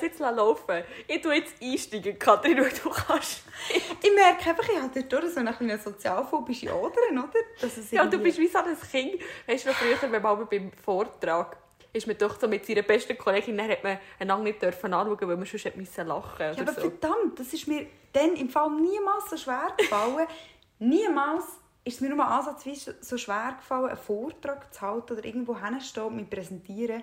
das jetzt laufen. Ich tue jetzt einsteigen, Katrin, du kannst. ich merke einfach, ich habe dort so eine sozialphobische Odern, oder? Dass es ja, du bist wie so ein Kind. Weißt du, früher, wenn man beim Vortrag ist man doch so mit seiner besten Kollegin, dann hat man einander nicht dürfen anschauen, weil man sonst lachen musste. Ja, aber so. verdammt, das ist mir dann im Fall niemals so schwer gefallen. niemals ist es mir nur ansatzweise so schwer gefallen, einen Vortrag zu halten oder irgendwo hinzustehen und mich präsentieren,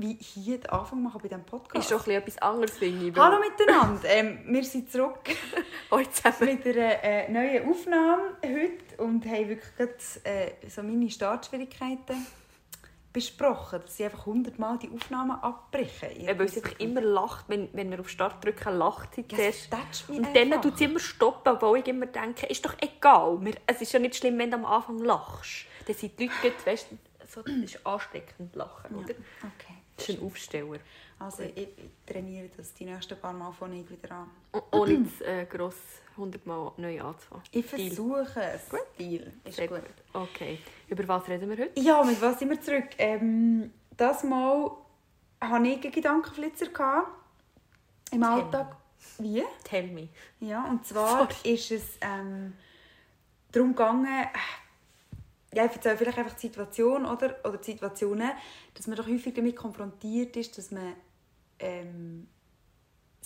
wie hier den Anfang machen bei diesem Podcast. Ist doch etwas anderes, finde ich. Hallo miteinander, ähm, wir sind zurück mit einer äh, neuen Aufnahme heute und haben wirklich gerade, äh, so meine Startschwierigkeiten besprochen, dass sie einfach hundertmal die Aufnahmen abbrechen. Ja, weil sie einfach immer lacht, wenn, wenn wir auf Start drücken, lacht sie zuerst. Und dann tut sie immer stoppen, obwohl ich immer denke, ist doch egal. Es ist ja nicht schlimm, wenn du am Anfang lachst. Dann sind die Leute, weißt, so, das ist ansteckend lachen, oder? Ja, okay. Das ist ein Aufsteller. Also ich, ich, trainiere das die nächsten paar Mal von ich wieder an. Ohne jetzt äh, gross 100 Mal neu anzufangen. Ich versuche es. Gut. Deal. Ist Sehr gut. Okay. Über was reden wir heute? Ja, mit was sind wir zurück? Ähm, das Mal hatte ich einen Gedankenflitzer im Tell Alltag. Me. Wie? Tell me. Ja, und zwar Sorry. ist es ähm, darum gegangen, ja, ich erzähle vielleicht einfach die Situation oder, oder die Situationen, dass man doch häufig damit konfrontiert ist, dass man ähm,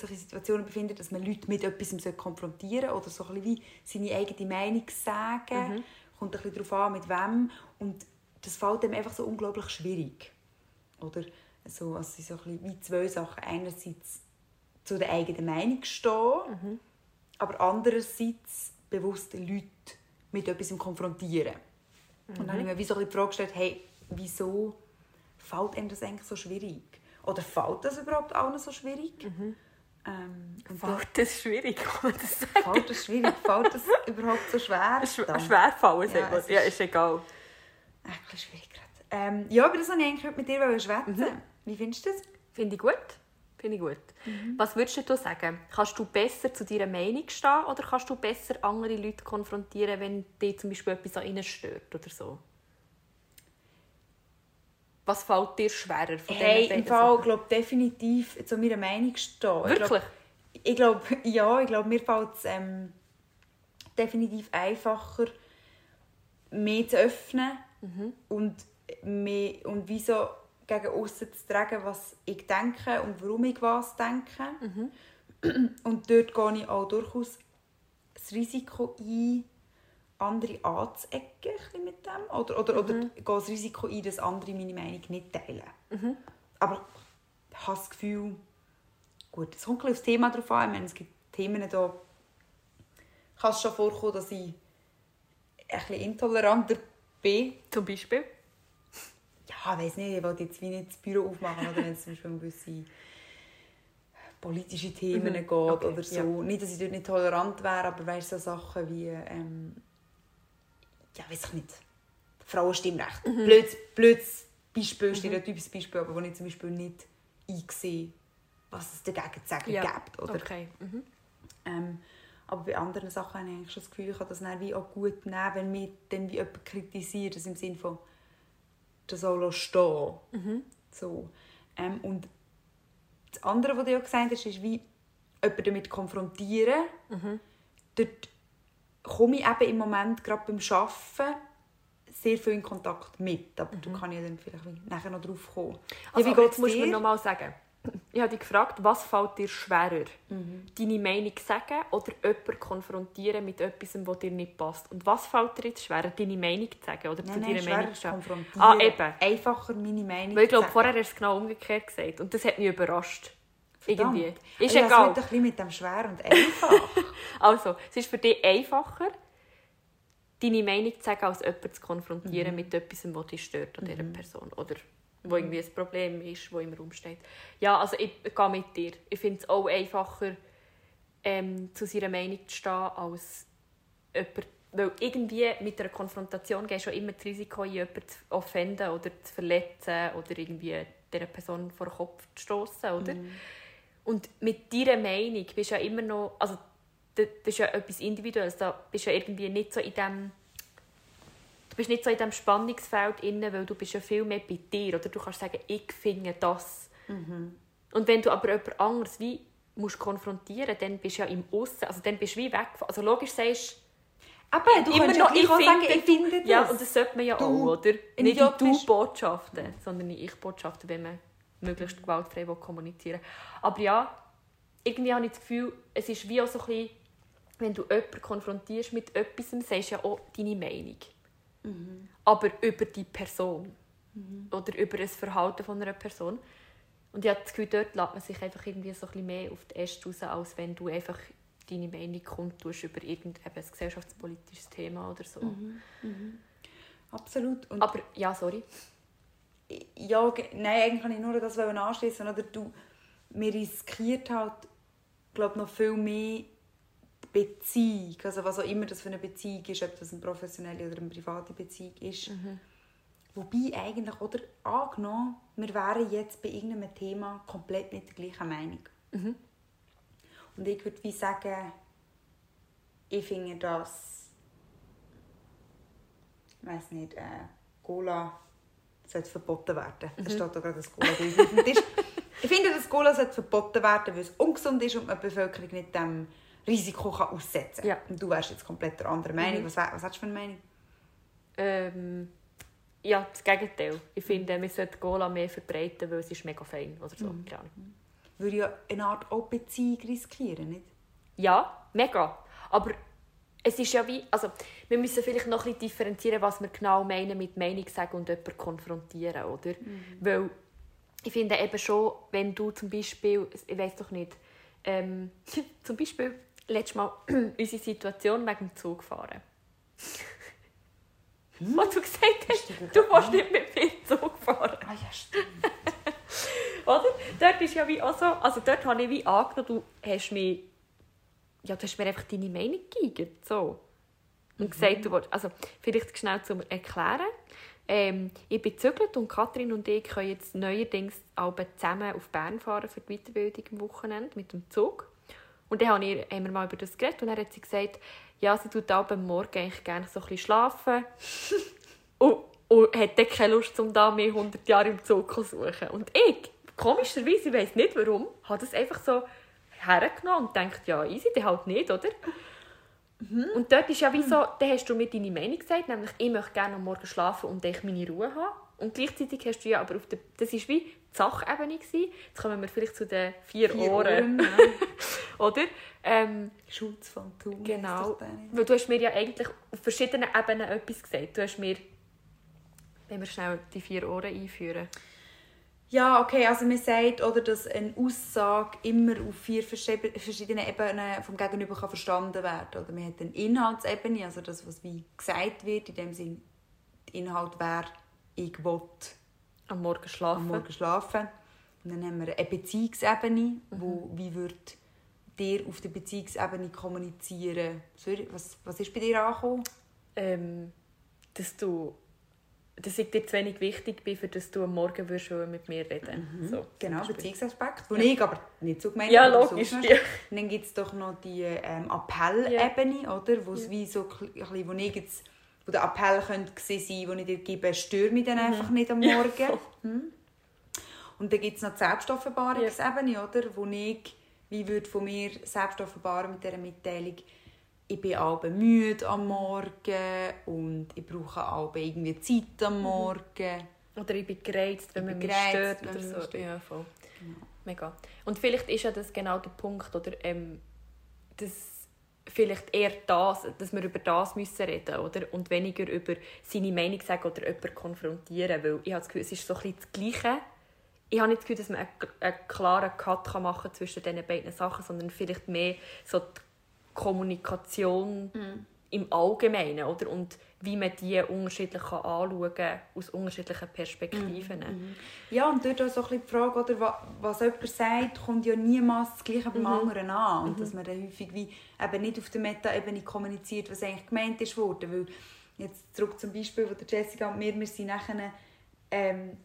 in Situationen befindet, dass man Leute mit etwas konfrontieren soll oder so ein wie seine eigene Meinung sagen. Mhm. Kommt ein bisschen darauf an, mit wem. Und das fällt einem einfach so unglaublich schwierig. Oder so, also so ein bisschen wie zwei Sachen. Einerseits zu der eigenen Meinung stehen, mhm. aber andererseits bewusst Leute mit etwas konfrontieren. Mhm. Und dann habe ich mir wie so die Frage gestellt, hey, wieso fällt einem das eigentlich so schwierig? Oder fällt das überhaupt allen so schwierig? Mhm. Ähm, fällt das schwierig, kann man das sagen? Fällt das schwierig? Fällt das überhaupt so schwer? Sch schwer fallen, ja, ist, ja, ist egal. Ein bisschen schwierig gerade. Ähm, ja, aber das wollte ich eigentlich heute mit dir schwätzen. Mhm. Wie findest du das? Finde ich gut. Finde ich gut. Mhm. Was würdest du sagen? Kannst du besser zu deiner Meinung stehen oder kannst du besser andere Leute konfrontieren, wenn dir zum Beispiel etwas an ihnen stört oder so? Was fällt dir schwerer von hey, im Fall, glaube definitiv zu meiner Meinung stehen. Wirklich? Ich glaube, glaub, ja, ich glaube, mir fällt es ähm, definitiv einfacher, mehr zu öffnen mhm. und, mehr, und wie so gegen außen zu tragen, was ich denke und warum ich was denke. Mhm. Und dort gehe ich auch durchaus das Risiko ein, andere anzuecken mit dem. Oder, oder, mhm. oder gehe das Risiko ein, dass andere meine Meinung nicht teilen. Mhm. Aber ich habe das Gefühl, gut, es kommt ein bisschen aufs Thema drauf an. Ich meine, es gibt Themen da, kann es schon vorkommen, dass ich ein bisschen intoleranter bin. Zum Beispiel? Ja, weiß nicht, ich wollte jetzt wie nicht das Büro aufmachen oder wenn es zum Beispiel um gewisse politische Themen mhm. geht okay, oder so. Ja. Nicht, dass ich dort nicht tolerant wäre, aber weißt so Sachen wie, ähm, ja, weiß ich nicht, Frauenstimmrecht. Mhm. Blödes, blödes Beispiel, mhm. stereotypes Beispiel, aber wo ich zum Beispiel nicht einsehe, was es dagegen zu sagen ja. gibt. Oder? Okay. Mhm. Ähm, aber bei anderen Sachen habe ich schon das Gefühl, ich kann das dann wie auch gut nehmen, wenn mich dann wie jemand kritisiert, das im Sinne von das auch stehen mhm. so. Ähm, und das andere, was du ja gesagt hast, ist wie jemanden damit konfrontieren. Mhm. Dort komme ich eben im Moment gerade beim Arbeiten sehr viel in Kontakt mit. Aber mhm. da kann ich dann vielleicht nachher noch drauf kommen. Also, ja, wie jetzt musst du mir noch mal sagen ich habe dich gefragt, was fällt dir schwerer? Mhm. Deine Meinung sagen oder jemanden konfrontieren mit etwas, das dir nicht passt? Und was fällt dir jetzt schwerer, deine Meinung zu sagen oder nein, zu nein, deiner Meinung zu konfrontieren. Ah, eben. Einfacher meine Meinung Weil ich glaube, vorher hast du es genau umgekehrt gesagt und das hat mich überrascht. Verdammt. Irgendwie. Ist ja, egal. Es ein mit dem schwer und einfach. also, es ist für dich einfacher, deine Meinung zu sagen, als jemanden zu konfrontieren mhm. mit etwas, das dich stört an mhm. dieser Person. Oder wo irgendwie ein Problem ist, wo im Raum steht. Ja, also ich, gehe mit dir. Ich finde es auch einfacher, ähm, zu seiner Meinung zu stehen, als jemand, weil irgendwie mit einer Konfrontation gehst du immer das Risiko, jemanden zu offenden oder zu verletzen oder irgendwie dieser Person vor den Kopf zu stoßen, oder? Mm. Und mit deiner Meinung bist du ja immer noch, also das ist ja etwas Individuelles, da bist du ja irgendwie nicht so in dem du bist nicht so in diesem Spannungsfeld inne, weil du bist ja viel mehr bei dir. Oder du kannst sagen, ich finde das. Mhm. Und wenn du aber jemand anderes wie musst konfrontieren, dann bist du ja im Aussen, also dann bist du wie weg. Also logisch sagst aber du immer noch, ich auch sagen, ich finde das. Ja, und das sollte man ja du, auch, oder? Nicht in Du-Botschaften, sondern in Ich-Botschaften, wenn man möglichst gewaltfrei kommunizieren will. Aber ja, irgendwie habe ich das Gefühl, es ist wie auch so ein bisschen, wenn du jemanden konfrontierst mit etwas, sagst du ja auch deine Meinung. Mhm. Aber über die Person. Mhm. Oder über das Verhalten von einer Person. Und ich habe das Gefühl, dort lässt man sich einfach irgendwie so ein bisschen mehr auf die Äste raus, als wenn du einfach deine Meinung kundtust über irgendein gesellschaftspolitisches Thema oder so. Mhm. Mhm. Absolut. Und Aber, ja, sorry. Ja, nein, eigentlich kann ich nur das anschließen. Oder du, mir riskiert halt, glaube noch viel mehr Beziehung, also was auch immer das für eine Beziehung ist, ob das eine professionelle oder eine private Beziehung ist. Mhm. Wobei eigentlich, oder angenommen, wir wären jetzt bei irgendeinem Thema komplett nicht der gleichen Meinung. Mhm. Und ich würde wie sagen, ich finde das, ich weiß nicht, äh, Cola sollte verboten werden. Mhm. Es steht da gerade das Cola auf dem Tisch. Ich finde, das Cola sollte verboten werden, weil es ungesund ist und man die Bevölkerung nicht dem Risiko kann aussetzen kann. Ja. Und du wärst jetzt komplett der andere Meinung. Mhm. Was, was hast du für eine Meinung? Ähm, ja, das Gegenteil. Ich finde, wir sollten Cola mehr verbreiten, weil es ist mega fein oder so. Mhm. Würde ja eine Art auch Beziehung riskieren, nicht? Ja, mega. Aber es ist ja wie, also wir müssen vielleicht noch ein bisschen differenzieren, was wir genau meinen mit Meinung sagen und jemanden konfrontieren, oder? Mhm. Weil ich finde eben schon, wenn du zum Beispiel, ich weiß doch nicht, ähm, zum Beispiel letztes Mal unsere Situation wegen dem Zug fahren. Hm? Was du gesagt hast, du willst nicht mit mir Zug fahren. Ah ja, stimmt. Oder? Dort ist ja wie auch so, also dort habe ich wie angenommen, du hast mir, ja, du hast mir einfach deine Meinung gegeben, so. Und mhm. gesagt, du willst, also vielleicht schnell zum Erklären. Ähm, ich bin gezögert und Kathrin und ich können jetzt neuerdings zusammen auf Bern fahren für die Weiterbildung am Wochenende mit dem Zug. Und dann haben wir, mal über das geredet und dann hat sie gesagt, ja, sie tut am Morgen eigentlich gerne so ein bisschen schlafen und, und hat dann keine Lust, um da mehr 100 Jahre im Zug zu suchen. Und ich, komischerweise, ich weiß nicht warum, habe das einfach so hergenommen und denkt, ja, easy, dann halt nicht, oder? Mhm. Und dort ist ja wie so, dann hast du mir deine Meinung gesagt, nämlich ich möchte gerne am Morgen schlafen und ich meine Ruhe haben. Und gleichzeitig hast du ja, aber auf der, das war wie die Sachebene. Gewesen. Jetzt kommen wir vielleicht zu den vier, vier Ohren. Ohren ja. Oder? Ähm, Schutzphantom. Genau. Weil du hast mir ja eigentlich auf verschiedenen Ebenen etwas gesagt. Du hast mir, wenn wir schnell die vier Ohren einführen. Ja, okay, also man sagt, oder, dass eine Aussage immer auf vier verschiedenen Ebenen vom Gegenüber kann verstanden werden kann. Oder man hat eine Inhaltsebene, also das, was wie gesagt wird, in dem Sinn, der Inhalt wäre, ich will am Morgen schlafen. Am Morgen schlafen. Und dann haben wir eine Beziehungsebene, mhm. wo, wie wird dir auf der Beziehungsebene kommunizieren? Was, was ist bei dir angekommen? Ähm, dass du dass ich dir zu wenig wichtig bin, für dass du am Morgen würdest mit mir reden mhm. so, Genau, Beziehungsaspekt, den ich aber nicht so gemeint ja, habe. Logisch, ja. Und dann gibt es doch noch die ähm, Appellebene, ja. oder? Wo, ja. wie so, wo, ich jetzt, wo der Appell könnte sein könnte, den ich dir gebe, störe mich dann mhm. einfach nicht am Morgen. Ja. Hm? Und dann gibt es noch die Selbstoffenbarungsebene, ja. oder? Wo ich, wie würde von mir selbst offenbaren mit dieser Mitteilung, ich bin abends müde am Morgen und ich brauche abends irgendwie Zeit am mhm. Morgen. Oder ich bin gereizt, wenn man mich stört oder so. Stört. Ja, voll. Genau. Mega. Und vielleicht ist ja das genau der Punkt, oder ähm, dass vielleicht eher das, dass wir über das müssen reden oder? und weniger über seine Meinung sagen oder jemanden konfrontieren, weil ich habe das Gefühl, es ist so ein bisschen das Gleiche. Ich habe nicht das Gefühl, dass man einen, einen klaren Cut machen kann zwischen diesen beiden Sachen, sondern vielleicht mehr so die Kommunikation mhm. im Allgemeinen oder? und wie man die unterschiedlich anschauen kann, aus unterschiedlichen Perspektiven. Mhm. mhm. Ja, und dort auch so ein bisschen die Frage, oder, was jemand sagt, kommt ja niemals das Gleiche beim mhm. anderen an. Und mhm. dass man dann häufig wie eben nicht auf der Meta-Ebene kommuniziert, was eigentlich gemeint ist worden. Weil, jetzt zurück zum Beispiel von der Jessica und mir, wir sind nachher ähm,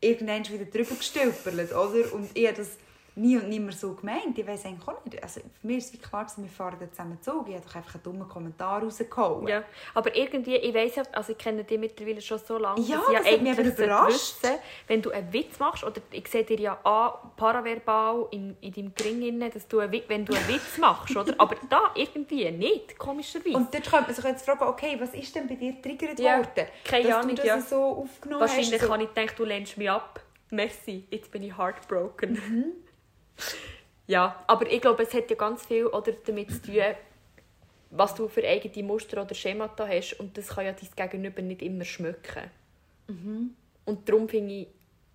irgendwann wieder drüber gestülpert, oder? Und ich das nie und nimmer so gemeint. Ich weiß eigentlich auch nicht. Also für mich ist es klar, dass wir fahren zusammen Zug. Ich habe doch einfach einen dummen Kommentar rausgehauen. Ja, aber irgendwie, ich weiß ja, also ich kenne dich mittlerweile schon so lange, Ja, dass ich hat mich überrascht. wissen, wenn du einen Witz machst, oder ich sehe dir ja an, paraverbal in, in deinem Gring, dass du einen, wenn du einen Witz machst, oder? aber da irgendwie nicht, komischerweise. Und dort könnte man sich jetzt fragen, okay, was ist denn bei dir getriggert Ja, worden? keine dass Ahnung, du das ja. so aufgenommen Wahrscheinlich hast. So. habe ich gedacht, du lehnst mich ab. Merci, jetzt bin ich heartbroken. Mhm. Ja, aber ich glaube, es hat ja ganz viel oder damit zu tun, was du für eigene Muster oder Schemata hast. Und das kann ja dein Gegenüber nicht immer schmücken. Mhm. Und darum finde ich,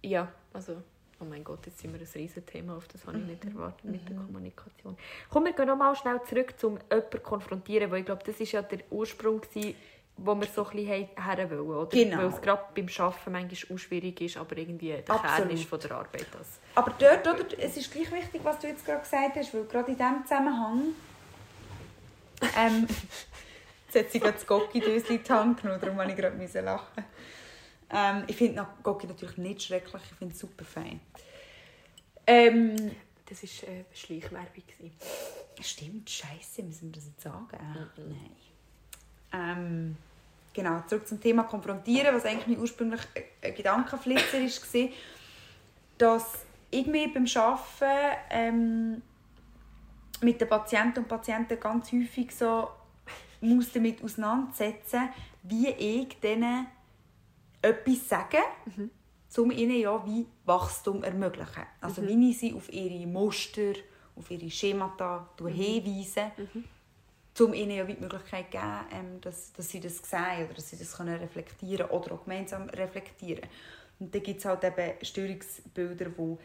ja, also, oh mein Gott, jetzt sind wir ein riesen Thema, auf das habe ich Mhm. nicht erwartet mit der Kommunikation. Komm, wir gehen noch mal schnell zurück zum jemanden konfrontieren, weil ich glaube, das war ja der Ursprung, gewesen, wo wir so ein bisschen her wollen, oder? Genau. Weil es gerade beim Arbeiten manchmal auch schwierig ist, aber irgendwie der Kern Absolut. ist von der Arbeit das. Aber dort, oder, es ist gleich wichtig, was du jetzt gerade gesagt hast, weil gerade in diesem Zusammenhang ähm, jetzt hat sie gerade das Gocki-Döschen in die Hand genommen, darum musste ich gerade lachen. Ähm, ich finde Gocki natürlich nicht schrecklich, ich finde es super fein. Ähm, Das war äh, Schleichwerbung. Stimmt, scheiße, müssen wir das jetzt sagen? Äh, Nein. Ähm, genau, zurück zum Thema Konfrontieren, was eigentlich mein ursprünglich ein- ein Gedankenflitzer war, dass ich mich beim Arbeiten ähm, mit den Patienten und Patienten ganz häufig so muss damit auseinandersetzen, wie ich denen etwas sage, um ihnen ja wie Wachstum ermöglichen. Also wie ich sie auf ihre Muster, auf ihre Schemata hinweise, um ihnen ja die Möglichkeit zu geben, ähm, dass, dass sie das sehen oder dass sie das können reflektieren oder auch gemeinsam reflektieren. Und dann gibt es halt eben Störungsbilder, die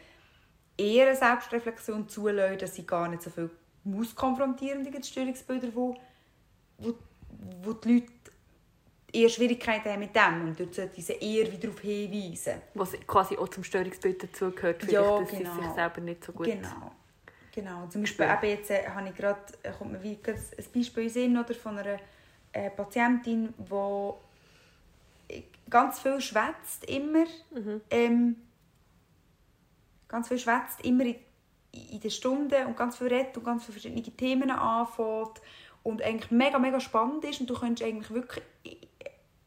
eher eine Selbstreflexion zulassen, dass sie gar nicht so viel muss konfrontieren. Dann gibt es Störungsbilder, wo, wo, wo die Leute eher Schwierigkeiten haben mit dem und dort sollten sie eher wieder darauf hinweisen. Was quasi auch zum Störungsbild dazugehört, Ja, dass genau. sie sich selber nicht so gut... Genau. Genau. Zum Beispiel eben jetzt, äh, habe ich gerade, äh, kommt mir wie gerade ein Beispiel in Sinn, oder, von einer äh, Patientin, die ganz viel schwätzt immer. Ähm, ganz viel schwätzt immer in, in den Stunden und ganz viel redet und ganz viele verschiedene Themen anfängt und eigentlich mega, mega spannend ist und du könntest eigentlich wirklich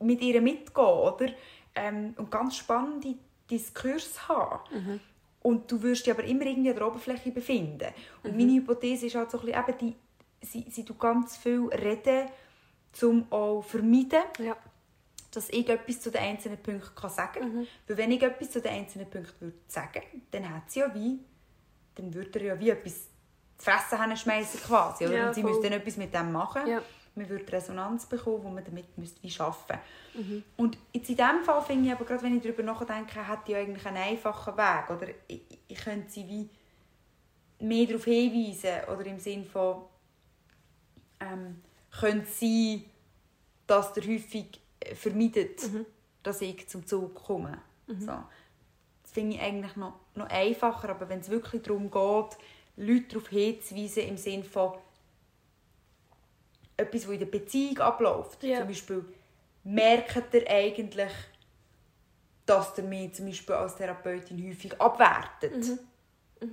mit ihr mitgehen, oder? Ähm, und ganz spannende Diskurs haben. Und du wirst dich aber immer irgendwie an der Oberfläche befinden. Und meine Hypothese ist halt so ein bisschen, eben die, sie, sie tut ganz viel reden, um auch vermeiden, Ja. dass ich etwas zu den einzelnen Punkten kann sagen kann. Weil wenn ich etwas zu den einzelnen Punkten würde sagen dann hat sie ja wie, dann würde er ja wie etwas zu fressen haben schmeißen quasi. Oder? Ja, Und sie müsste dann etwas mit dem machen. Ja. Man würde Resonanz bekommen, die man damit müsste wie arbeiten müsste. Und jetzt in diesem Fall finde ich aber, gerade wenn ich darüber nachdenke, hat ja eigentlich einen einfachen Weg. Oder ich, ich könnte sie wie mehr darauf hinweisen. Oder im Sinne von, ähm, könnte sein, dass der häufig äh, vermeidet, dass ich zum Zug komme. So. Das finde ich eigentlich noch, noch einfacher, aber wenn es wirklich darum geht, Leute darauf hinzuweisen, im Sinne von etwas, was in der Beziehung abläuft. Ja. Zum Beispiel, merkt ihr eigentlich, dass ihr mich zum Beispiel als Therapeutin häufig abwertet?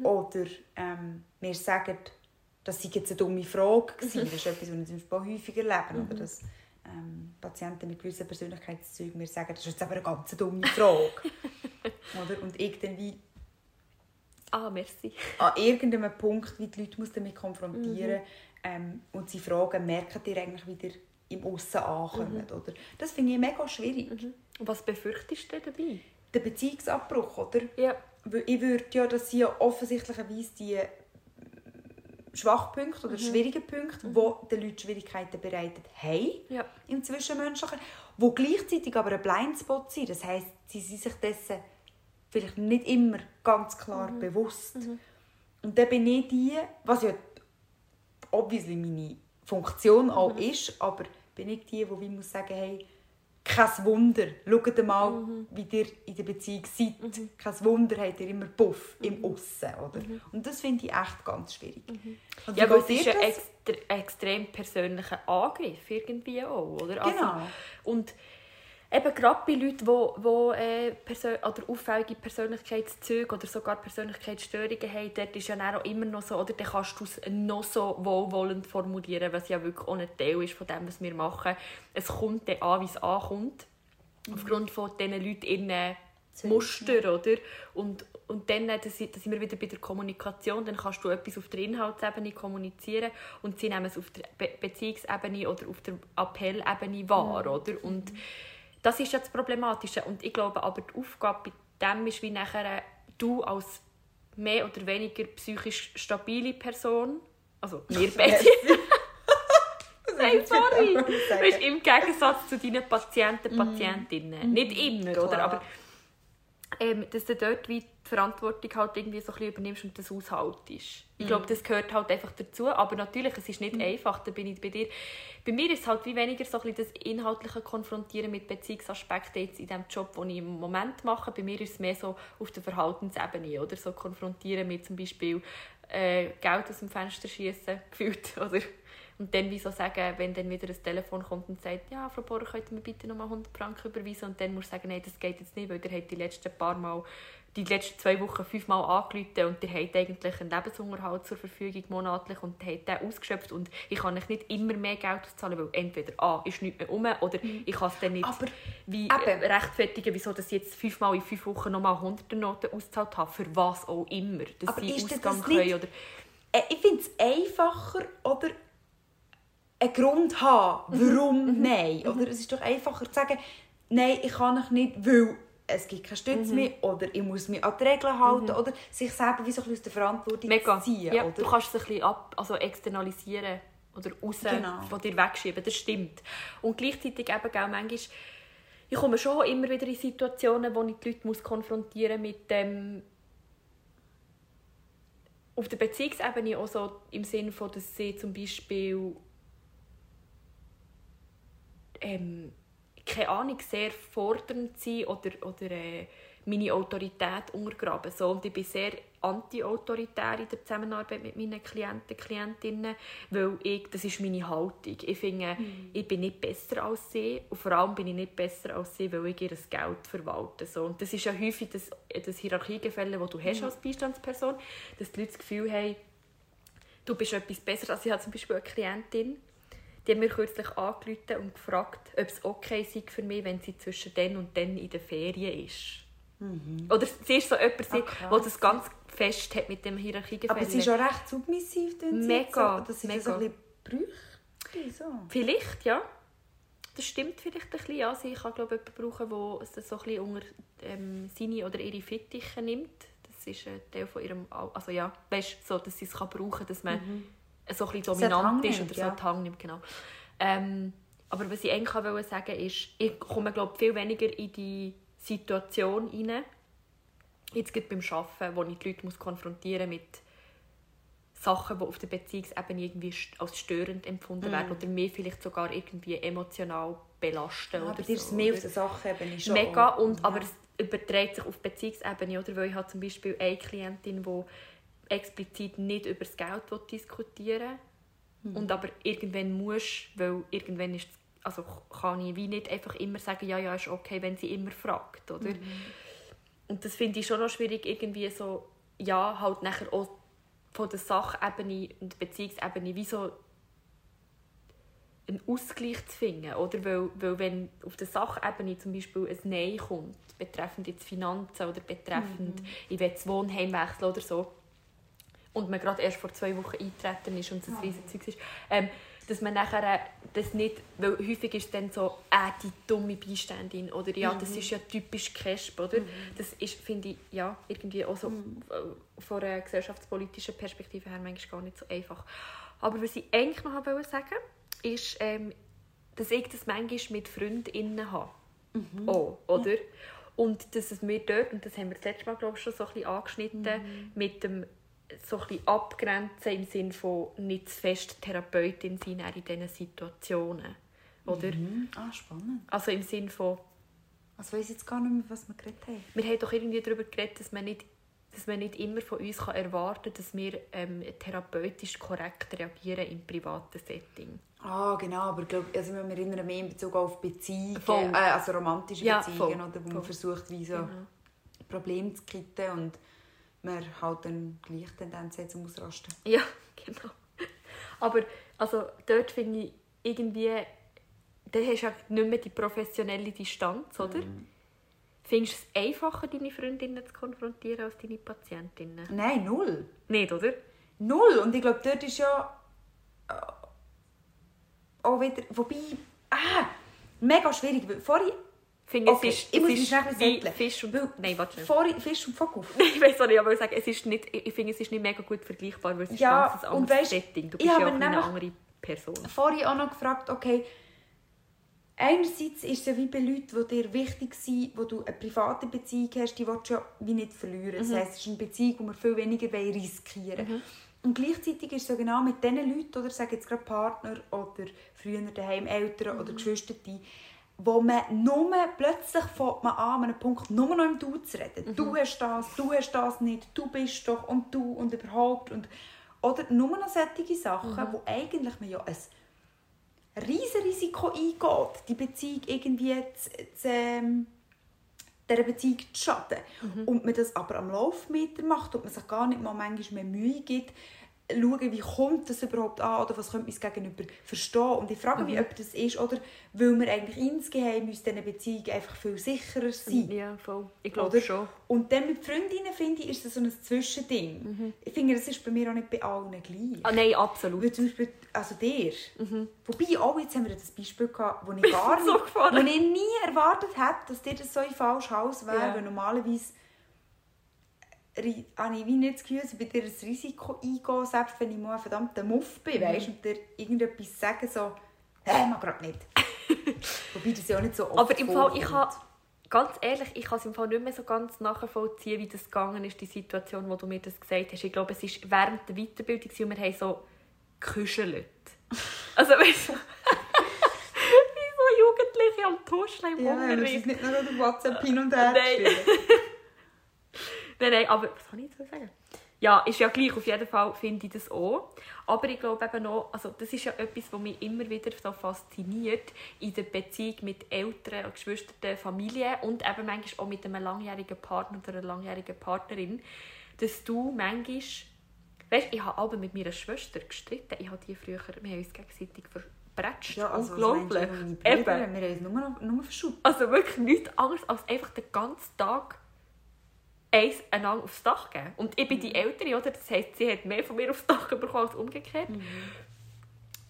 Oder ähm, mir sagt, das sei jetzt eine dumme Frage gewesen. Das ist etwas, was ich zum Beispiel auch häufig erlebe. Oder dass ähm, Patienten mit gewissen Persönlichkeitszügen mir sagen, das ist jetzt aber eine ganz dumme Frage. oder? Und ich dann wie Ah, merci. an irgendeinem Punkt, wie die Leute muss damit konfrontieren ähm, und sie fragen, merken ihr eigentlich wieder im Aussen ankommen, oder? Das finde ich mega schwierig. Und was befürchtest du dabei? Der Beziehungsabbruch, oder? Ja. Weil ich würde ja, dass sie ja offensichtlicherweise die Schwachpunkte oder schwierige Punkte, die den Leuten Schwierigkeiten bereitet haben, Ja. im Zwischenmenschlichen, wo gleichzeitig aber ein Blindspot sind. Das heisst, sie sind sich dessen vielleicht nicht immer ganz klar bewusst. Und dann bin ich die, was ja obviously meine Funktion auch ist, aber bin ich die, die muss sagen, hey, kein Wunder, schaut mal, wie ihr in der Beziehung seid. Kein Wunder, habt ihr immer Puff im Aussen. Oder? Und das finde ich echt ganz schwierig. Und Ja, aber es ist dir ein das? extre extrem persönlicher Angriff irgendwie auch, oder? Also, Genau. und eben gerade bei Leuten, die, die äh, Persön oder auffällige Persönlichkeitszüge oder sogar Persönlichkeitsstörungen haben, dort ist ja auch immer noch so, oder dann kannst du es noch so wohlwollend formulieren, was ja wirklich auch ein Teil ist von dem, was wir machen. Es kommt dann an, wie es ankommt. Mhm. Aufgrund von diesen Leuten ihren Muster, oder? Und, und dann da sind wir wieder bei der Kommunikation. Dann kannst du etwas auf der Inhaltsebene kommunizieren und sie nehmen es auf der Be Beziehungsebene oder auf der Appellebene wahr, mhm. oder? Und das ist ja das Problematische. Und ich glaube aber, die Aufgabe bei dem ist, wie nachher du als mehr oder weniger psychisch stabile Person, also wir beide, Nein, sorry. Weißt, Im Gegensatz zu deinen Patienten, mhm. Patientinnen. Mm. Nicht immer, Klar. oder? Aber ähm, dass du dort wie die Verantwortung halt irgendwie so ein bisschen übernimmst und das aushaltest. Ich glaube, das gehört halt einfach dazu. Aber natürlich, es ist nicht mhm. einfach, da bin ich bei dir. Bei mir ist es halt wie weniger so ein bisschen das inhaltliche Konfrontieren mit Beziehungsaspekten jetzt in dem Job, den ich im Moment mache. Bei mir ist es mehr so auf der Verhaltensebene, oder? So konfrontieren mit zum Beispiel äh, Geld aus dem Fenster schießen gefühlt, oder? Und dann wie so sagen, wenn dann wieder ein Telefon kommt und sagt, ja, Frau Bohrer, könnt ihr mir bitte nochmal 100 Franken überweisen? Und dann muss du sagen, nein, das geht jetzt nicht, weil ihr habt die letzten paar Mal, die letzten zwei Wochen fünfmal angerufen und ihr habt eigentlich einen Lebensunterhalt zur Verfügung monatlich und habt den ausgeschöpft und ich kann euch nicht immer mehr Geld auszahlen, weil entweder A, ist nichts mehr um oder mhm. ich kann es dann nicht Aber, wie, äh, rechtfertigen, wieso ich jetzt fünfmal in fünf Wochen nochmal 100 Noten ausgezahlt habe, für was auch immer, dass Aber sie Ausgang können. Oder äh, ich finde es einfacher, oder einen Grund haben, mhm. warum mhm. nein. Oder es ist doch einfacher zu sagen, nein, ich kann mich nicht, weil es gibt keine Stütze mhm. mehr oder ich muss mich an die Regeln halten mhm. oder sich selber wie so aus der Verantwortung Mega. ziehen. Ja, oder? Du kannst es ein bisschen ab, also externalisieren oder raus genau. von dir wegschieben, das stimmt. Und gleichzeitig eben auch manchmal, ich komme schon immer wieder in Situationen, wo ich die Leute muss konfrontieren mit dem auf der Beziehungsebene auch so im Sinne von, dass sie zum Beispiel ähm, keine Ahnung, sehr fordernd sein oder, oder äh, meine Autorität untergraben. So, und ich bin sehr anti-autoritär in der Zusammenarbeit mit meinen Klienten, Klientinnen, weil ich, das ist meine Haltung. Ich finde, mhm. ich bin nicht besser als sie und vor allem bin ich nicht besser als sie, weil ich ihr Geld verwalte. So, und das ist ja häufig das, das Hierarchiegefälle, das du hast mhm. als Beistandsperson, dass die Leute das Gefühl haben, du bist etwas besser. Also ich habe zum Beispiel eine Klientin, die haben mir kürzlich angerufen und gefragt, ob es okay sei für mich, wenn sie zwischen dann und dann in der Ferien ist. Mhm. Oder sie ist so jemand, der ah, das ganz fest hat mit dem Hierarchiegefälle. Aber sie ist auch recht submissiv. Mega. Dass sie mega. das ein bisschen bräuchte. So. Vielleicht, ja. Das stimmt vielleicht ein bisschen. Ja. Sie kann glaube ich, jemanden brauchen, der so ein bisschen unter ähm, seine oder ihre Fittiche nimmt. Das ist ein Teil von ihrem... Also ja, weißt, so, dass sie es kann brauchen kann, dass man... Mhm so ein bisschen dominant ist oder so ja. Hang nimmt. Genau. Ähm, aber was ich eigentlich wollte sagen ist, ich komme glaube viel weniger in die Situation rein, jetzt geht beim Arbeiten, wo ich die Leute muss konfrontieren mit Sachen, die auf der Beziehungsebene irgendwie als störend empfunden mm. werden oder mir vielleicht sogar irgendwie emotional belasten. Ja, oder so. ist mehr auf der Sachebene schon. Mega, und, ja. aber es überträgt sich auf die Beziehungsebene. Oder? Weil ich habe zum Beispiel eine Klientin, die explizit nicht über das Geld diskutieren mhm. und aber irgendwann muss, weil irgendwann ist also kann ich wie nicht einfach immer sagen, ja, ja, ist okay, wenn sie immer fragt, oder? Mhm. Und das finde ich schon noch schwierig, irgendwie so, ja, halt nachher auch von der Sachebene und Beziehungsebene wie so einen Ausgleich zu finden, oder? Weil, weil wenn auf der Sachebene zum Beispiel ein Nein kommt, betreffend jetzt Finanzen oder betreffend, mhm. ich will das Wohnheim wechseln oder so, und man gerade erst vor zwei Wochen eingetreten ist und es ein riesiges Zeug ist, ähm, dass man nachher äh, das nicht, weil häufig ist dann so, äh, die dumme Beiständin oder ja, mhm. das ist ja typisch Kesp, oder? Mhm. Das ist, finde ich, ja, irgendwie auch so mhm. Äh, von einer gesellschaftspolitischen Perspektive her manchmal gar nicht so einfach. Aber was ich eigentlich noch wollte sagen, ist, ähm, dass ich das manchmal mit FreundInnen habe. Mhm. Auch, oder? Und dass es mir dort, und das haben wir das letzte Mal, glaube ich, schon so ein bisschen angeschnitten, mhm. mit dem so ein abgrenzen im Sinne von nicht zu fest Therapeutin sein in diesen Situationen. Oder? Mhm. Ah, spannend. Also im Sinne von... Also weiß jetzt gar nicht mehr, was wir geredet haben. Wir haben doch irgendwie darüber geredet, dass man nicht dass man nicht immer von uns kann erwarten kann, dass wir ähm, therapeutisch korrekt reagieren im privaten Setting. Ah, genau, aber ich glaube, also wir erinnern mehr in Bezug auf Beziehungen, äh, also romantische ja, Beziehungen, oder, wo man versucht, wie so genau. Probleme zu kitten und man halt dann gleich Tendenz hat zum Ausrasten. Ja, genau. Aber also, dort finde ich irgendwie, da hast du ja nicht mehr die professionelle Distanz, oder? Mm. Findest du es einfacher, deine Freundinnen zu konfrontieren als deine Patientinnen? Nein, null. Nicht, oder? Null. Und ich glaube, dort ist ja äh, auch wieder, wobei, ah, mega schwierig. Vorhin finde, okay. es ist, ich muss mich schnell Fisch und... Nein, warte Vorhin Fisch und Vogel. ich weiß nicht, aber ich, sagen, es ist nicht, ich finde, es ist nicht mega gut vergleichbar, weil es ist ja, ganz ein anderes weißt, Setting. Du bist ja auch eine andere Person. Vorhin auch noch gefragt, okay, einerseits ist es ja wie bei Leuten, die dir wichtig sind, wo du eine private Beziehung hast, die willst du ja wie nicht verlieren. Mhm. Das heisst, es ist eine Beziehung, die wir viel weniger riskieren wollen. Mhm. Und gleichzeitig ist es so genau mit diesen Leuten, oder sagen jetzt gerade Partner oder früher daheim Eltern mhm. oder Geschwister, die wo man nur plötzlich fängt man an, an einem Punkt nur noch im Du zu reden. Mhm. Du hast das, du hast das nicht, du bist doch und du und überhaupt. Und, oder nur noch solche Sachen, mhm. wo eigentlich man ja ein riesiges Risiko eingeht, die Beziehung irgendwie zu, zu ähm, dieser Beziehung zu schaden. Mhm. Und man das aber am Laufmeter macht und man sich gar nicht mal manchmal mehr Mühe gibt, schauen, wie kommt das überhaupt an oder was könnte mein Gegenüber verstehen. Und ich frage mich, mhm. ob das ist oder weil wir eigentlich insgeheim in diesen Beziehungen einfach viel sicherer sind. Ja, voll. Ich glaube schon. Und dann mit Freundinnen, finde ich, ist das so ein Zwischending. Mhm. Ich finde, das ist bei mir auch nicht bei allen gleich. Ah, nein, absolut. Weil zum Beispiel, also dir. Mhm. Wobei, auch jetzt haben wir das Beispiel gehabt, wo ich gar nicht, so wo ich nie erwartet hätte, dass dir das so ein falsches Haus wäre, ja. weil normalerweise habe ich wie nicht das Gefühl, dass ich ein Risiko eingehe, selbst wenn ich mal ein verdammter Muff bin, mhm. weißt, und dir irgendetwas sagen, so, hä, mal gerade nicht. Wobei das ja auch nicht so oft Aber im Fall, ich habe, ganz ehrlich, ich kann es im Fall nicht mehr so ganz nachvollziehen, wie das gegangen ist, die Situation, wo du mir das gesagt hast. Ich glaube, es war während der Weiterbildung und wir haben so gekuschelt. Also, weißt du, wie so Jugendliche am Tuscheln im ja, Unterricht. Ja, das ist nicht nur der WhatsApp hin und her Nein. Nein, aber was soll ich jetzt sagen? Ja, ist ja gleich, auf jeden Fall finde ich das auch. Aber ich glaube eben noch, also das ist ja etwas, was mich immer wieder so fasziniert in der Beziehung mit Eltern, Geschwistern, Familie und eben manchmal auch mit einem langjährigen Partner oder einer langjährigen Partnerin, dass du manchmal, weißt, ich habe aber mit meiner Schwester gestritten, ich habe die früher, wir haben uns gegenseitig verbretscht, ja, also unglaublich. Eben. Wir haben uns nur, nur verschoben. Also wirklich nichts anderes als einfach den ganzen Tag eins einander aufs Dach geben. Und ich bin die mhm. Ältere, oder? Das heisst, sie hat mehr von mir aufs Dach bekommen als umgekehrt. Mhm.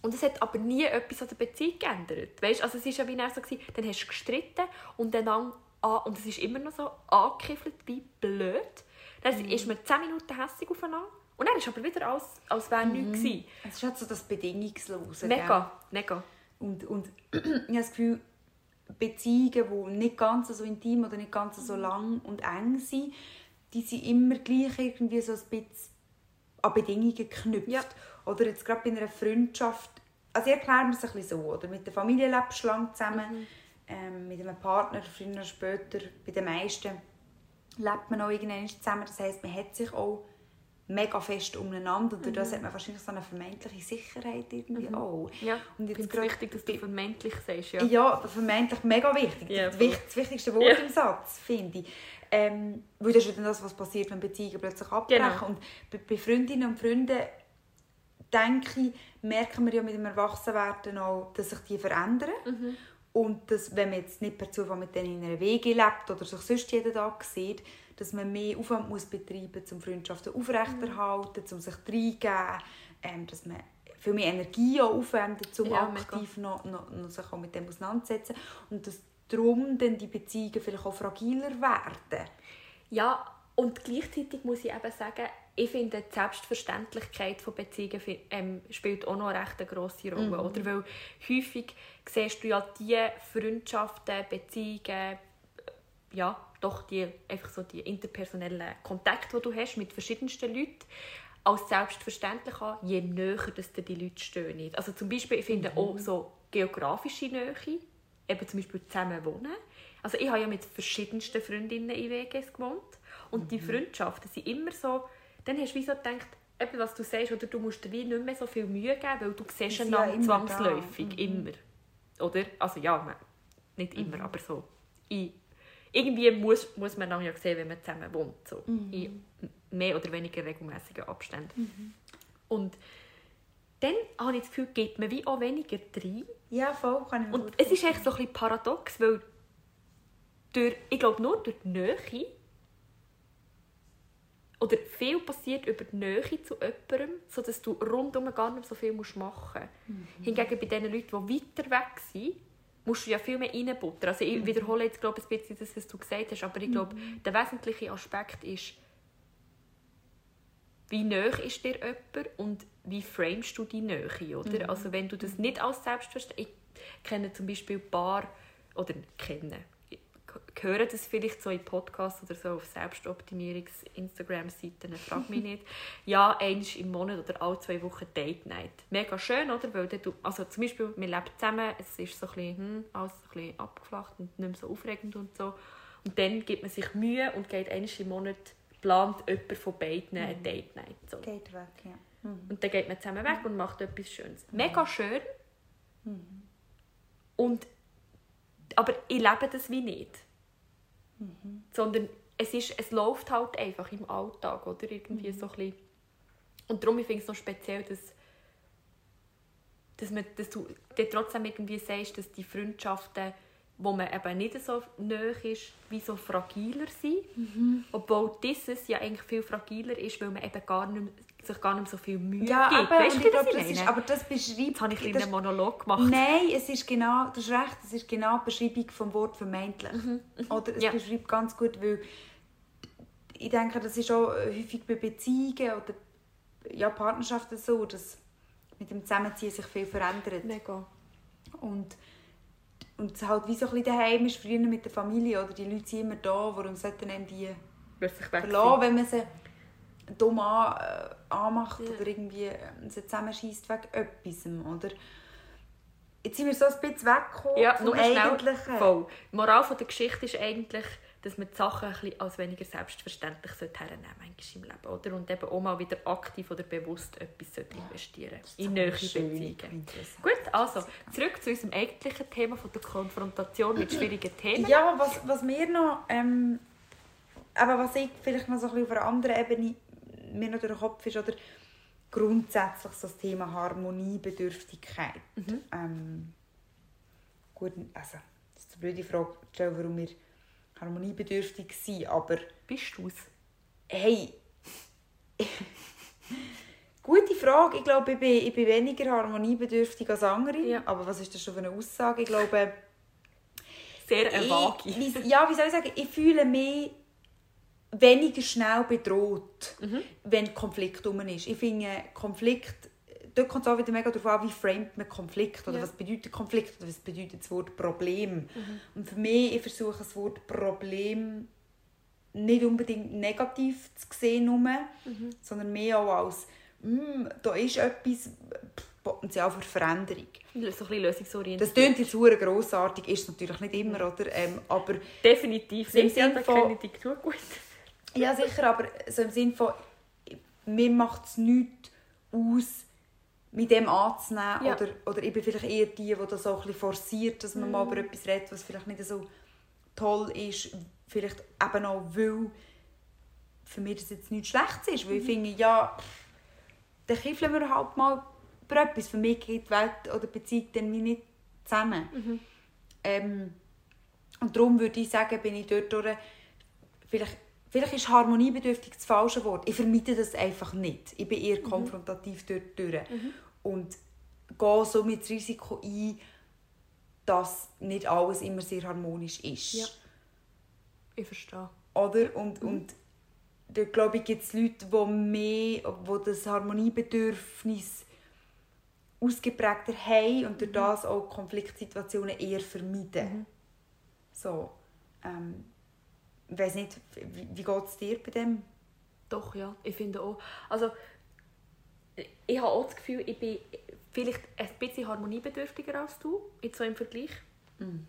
Und es hat aber nie etwas an der Beziehung geändert. Weißt? Also es war ja wie so, gewesen, dann hast du gestritten und dann an, und es ist immer noch so angekiffelt wie blöd. Dann mhm. ist man 10 Minuten hässlich aufeinander und dann ist aber wieder alles, als wäre mhm. nichts gewesen. Es ist halt so das Bedingungslose. Mega, gell? mega. Und, und ich habe das Gefühl, Beziehungen, die nicht ganz so intim oder nicht ganz so lang und eng sind, die sind immer gleich irgendwie so ein bisschen an Bedingungen geknüpft. Ja. Oder jetzt gerade bei einer Freundschaft, also ich erkläre mir es ein bisschen so, oder mit der Familie lebst du lang zusammen, mhm. ähm, mit einem Partner, früher oder später, bei den meisten lebt man auch irgendwann zusammen, das heisst, man hat sich auch mega fest umeinander. Und dadurch mhm. hat man wahrscheinlich so eine vermeintliche Sicherheit irgendwie mhm. auch. Ja, und jetzt es wichtig, dass du vermeintlich sagst. Ja, ja vermeintlich mega wichtig. Ja, das, das wichtigste Wort ja. im Satz, finde ich. Ähm, weil das ist dann das, was passiert, wenn Beziehungen plötzlich abbrechen. Genau. Und bei, bei Freundinnen und Freunden denke ich, merken wir ja mit dem Erwachsenwerden auch, dass sich die verändern. Mhm. Und dass, wenn man jetzt nicht per Zufall mit denen in einer Wege lebt oder sich sonst jeden Tag sieht, dass man mehr Aufwand muss betreiben muss, um Freundschaften aufrechterhalten, um sich reingeben, ähm, dass man viel mehr Energie aufwendet, um ja, aktiv noch, noch, noch sich auch mit dem auseinanderzusetzen und dass darum dann die Beziehungen vielleicht auch fragiler werden. Ja, und gleichzeitig muss ich eben sagen, ich finde, die Selbstverständlichkeit von Beziehungen ähm, spielt auch noch eine recht grosse Rolle. Mhm. Oder? Weil häufig siehst du ja diese Freundschaften, Beziehungen, ja, doch die, einfach so die interpersonellen Kontakte, die du hast mit verschiedensten Leuten, als selbstverständlich an, je näher dass dir die Leute stehen. Also zum Beispiel, ich finde mhm. auch so geografische Nähe, eben zum Beispiel zusammen wohnen. Also ich habe ja mit verschiedensten Freundinnen in WGs gewohnt Und die Freundschaften sind immer so, dann hast du wie so gedacht, eben, was du sagst, oder du musst dir wie nicht mehr so viel Mühe geben, weil du siehst einander ja zwangsläufig, da. Mhm. immer. Oder? Also ja, nicht immer, aber so. In, irgendwie muss, muss man dann ja sehen, wenn man zusammen wohnt. So. In mehr oder weniger regelmäßigen Abständen. Und dann habe ich das Gefühl, gibt man wie auch weniger rein. Ja, voll, kann ich mir Und es ist echt so ein bisschen paradox, weil durch, ich glaube nur durch die Nähe oder viel passiert über die Nähe zu jemandem, sodass du rundum gar nicht so viel musst machen musst. Hingegen bei den Leuten, die weiter weg sind, musst du ja viel mehr reinbuttern. Also ich wiederhole jetzt glaube ich, ein bisschen das, was du gesagt hast, aber ich glaube, der wesentliche Aspekt ist, wie näher ist dir jemand und wie framest du die Nähe, oder? Also wenn du das nicht als Selbstverständlich... Ich kenne zum Beispiel ein paar, oder kenne, ich höre das vielleicht so in Podcasts oder so auf Selbstoptimierungs-Instagram-Seiten, frag mich nicht. Ja, eins im Monat oder alle zwei Wochen Date Night. Mega schön, oder? Weil dann du, also zum Beispiel, wir leben zusammen, es ist so ein bisschen, hm, alles so ein bisschen abgeflacht und nicht mehr so aufregend und so. Und dann gibt man sich Mühe und geht eins im Monat, plant jemand von beiden eine Date Night. So. Geht weg, ja. Und dann geht man zusammen weg und macht etwas Schönes. Mega schön. Und, aber ich lebe das wie nicht. Sondern es, ist, es läuft halt einfach im Alltag, oder? Irgendwie so ein bisschen. Und darum finde ich es noch speziell, dass, dass, man, dass du dir trotzdem irgendwie sagst, dass die Freundschaften, wo man eben nicht so nahe ist, wie so fragiler sind. Obwohl dieses ja eigentlich viel fragiler ist, weil man eben gar nicht, sich gar nicht so viel Mühe Ja, gibt. aber, Weißt du, ich glaube, das ist, aber das beschreibt... Jetzt habe ich ein das- einen Monolog gemacht. Nein, es ist genau, du hast recht, es ist genau die Beschreibung vom Wort vermeintlich. Oder es Mhm, Ja. beschreibt ganz gut, weil ich denke, das ist auch häufig bei Beziehungen oder ja, Partnerschaften so, dass mit dem Zusammenziehen sich viel verändert. Mega. Und, und es halt wie so ein bisschen daheim ist, früher mit der Familie, oder die Leute sind immer da, warum sollten einem die verlassen, wenn man sie dumm an, äh, anmacht Ja. oder irgendwie äh, sie zusammenschießt wegen etwas, oder? Jetzt sind wir so ein bisschen weggekommen Ja, vom nur schnell. Eigentlichen. Voll. Die Moral von der Geschichte ist eigentlich, dass man die Sachen ein bisschen als weniger selbstverständlich hernehmen sollte im Leben. Oder? Und eben auch mal wieder aktiv oder bewusst etwas sollte investieren In nähe Beziehungen. Gut, also zurück zu unserem eigentlichen Thema von der Konfrontation mit schwierigen Themen. Ja, was, was mir noch, ähm, aber was ich vielleicht noch so ein bisschen auf einer anderen Ebene mir noch durch den Kopf ist, oder grundsätzlich so das Thema Harmoniebedürftigkeit. Mhm. Ähm, gut, also, das ist eine blöde Frage, warum wir harmoniebedürftig sind, aber Bist du es? hey, gute Frage. Ich glaube, ich bin, ich bin weniger harmoniebedürftig als andere, Ja. aber was ist das schon für eine Aussage? Ich glaube, Sehr vage. ja, wie soll ich sagen, ich fühle mich weniger schnell bedroht, Mhm. wenn Konflikt um ist. Ich finde, Konflikt, dort kommt es auch wieder mega darauf an, wie framet man Konflikt oder Ja. was bedeutet Konflikt oder was bedeutet das Wort Problem. Mhm. Und für mich, ich versuche das Wort Problem nicht unbedingt negativ zu sehen, nur, Mhm. sondern mehr auch als, «Mm, da ist etwas, Potenzial für Veränderung. So ein bisschen lösungsorientiert. Das klingt jetzt hure grossartig, ist es natürlich nicht immer, oder? Ähm, aber Definitiv. Im Sinn da von- gut. Ja, sicher, aber so im Sinne von, mir macht es nichts aus, mit dem anzunehmen. Ja. Oder, oder ich bin vielleicht eher die, die das auch ein bisschen forciert, dass man mal Mhm. über etwas redet, was vielleicht nicht so toll ist. Vielleicht eben auch, weil für mich das jetzt nichts Schlechtes ist. Weil ich Mhm. finde, ja, dann kiffeln wir halt mal über etwas. Für mich geht die Welt oder die Beziehung dann nicht zusammen. Mhm. Ähm, und darum würde ich sagen, bin ich dort durch, vielleicht, vielleicht ist harmoniebedürftig das falsche Wort. Ich vermeide das einfach nicht. Ich bin eher konfrontativ dort durch. Und gehe somit das Risiko ein, dass nicht alles immer sehr harmonisch ist. Ja. Ich verstehe. Oder? Und, und da glaube ich, gibt es Leute, die mehr, die das Harmoniebedürfnis ausgeprägter haben und durch das auch Konfliktsituationen eher vermeiden. So. Ähm, ich weiss nicht, wie, wie geht es dir bei dem? Doch, ja. Ich finde auch. Also, ich habe auch das Gefühl, ich bin vielleicht ein bisschen harmoniebedürftiger als du, jetzt so im Vergleich. Mhm.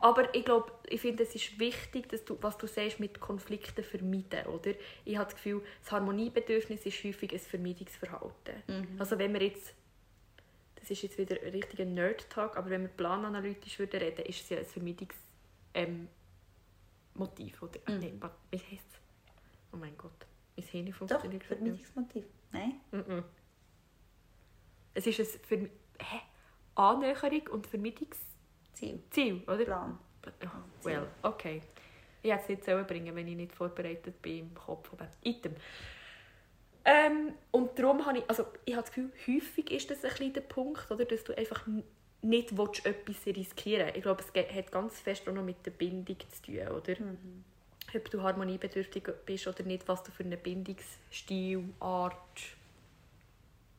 Aber ich glaube, ich finde, es ist wichtig, dass du, was du sagst, mit Konflikten vermeiden, oder? Ich habe das Gefühl, das Harmoniebedürfnis ist häufig ein Vermeidungsverhalten. Mhm. Also wenn wir jetzt, das ist jetzt wieder ein richtiger Nerd-Talk, aber wenn wir plananalytisch würden reden, ist es ja ein Vermeidungsmotiv, ähm, oder? Mhm. Nein, wie heißt es? Oh mein Gott, mein Hirn funktioniert Doch, Vermeidungsmotiv. Nein? Mhm. Es ist ein Verme Hä? Annäherung und Vermeidungsziel, Ziel, oder? Plan. Oh, well, okay. Ich hätte es nicht selber bringen, wenn ich nicht vorbereitet bin im Kopf. Aber Item. Ähm, und darum habe ich, also ich habe das Gefühl, häufig ist das ein bisschen der Punkt, oder, dass du einfach nicht willst, etwas riskieren willst. Ich glaube, es hat ganz fest auch noch mit der Bindung zu tun, oder? Mhm. Ob du harmoniebedürftig bist oder nicht, was du für einen Bindungsstil, Art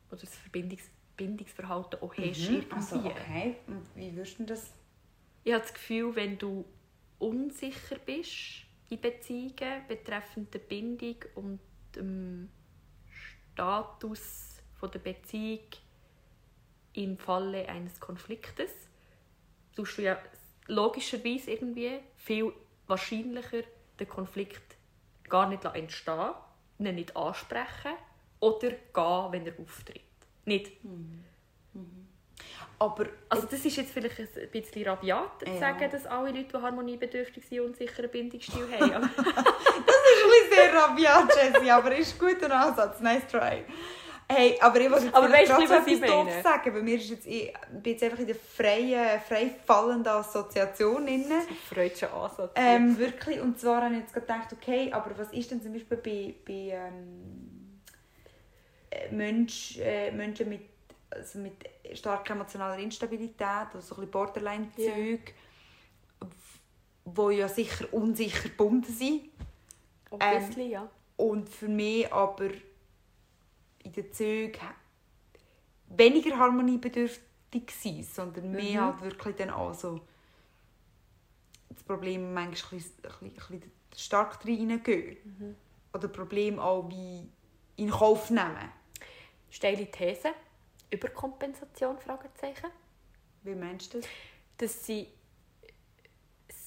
oder das Verbindungs Bindungsverhalten auch hast. Mhm. Also, okay. Und wie würdest du das? Ich habe das Gefühl, wenn du unsicher bist in Beziehungen betreffend der Bindung und dem Status der Beziehung im Falle eines Konfliktes, tust du ja logischerweise irgendwie viel wahrscheinlicher den Konflikt gar nicht entstehen, ihn nicht ansprechen oder gehen, wenn er auftritt. Nicht. Mhm. Mhm. Aber also das ist jetzt vielleicht ein bisschen rabiat, ja. sagen, dass alle Leute, die harmoniebedürftig sind, unsicheren Bindungsstil haben. das ist ein sehr rabiat, Jessie, aber ist ein guter Ansatz. Nice try. Hey, aber ich wollte jetzt aber weißt du, was ich meine? sagen. Bei mir ist jetzt, ich bin jetzt einfach in der freien, frei fallenden Assoziation drin. Freudscher Ansatz. Ähm, wirklich. Und zwar habe ich jetzt gedacht, okay, aber was ist denn zum Beispiel bei, bei ähm, äh, Mensch, äh, Menschen mit, also mit starker emotionaler Instabilität, also so ein bisschen Borderline-Zeug, yeah. wo ja sicher unsicher gebunden sind. Obviously, ähm, ja. Und für mich aber in den Zügen weniger harmoniebedürftig sind, sondern mhm. mehr halt wirklich dann auch so das Problem manchmal ein bisschen, ein bisschen stark reingehen. Mhm. Oder Problem auch wie in Kauf nehmen. Steile These. Überkompensation? Fragezeichen. Wie meinst du das? Dass sie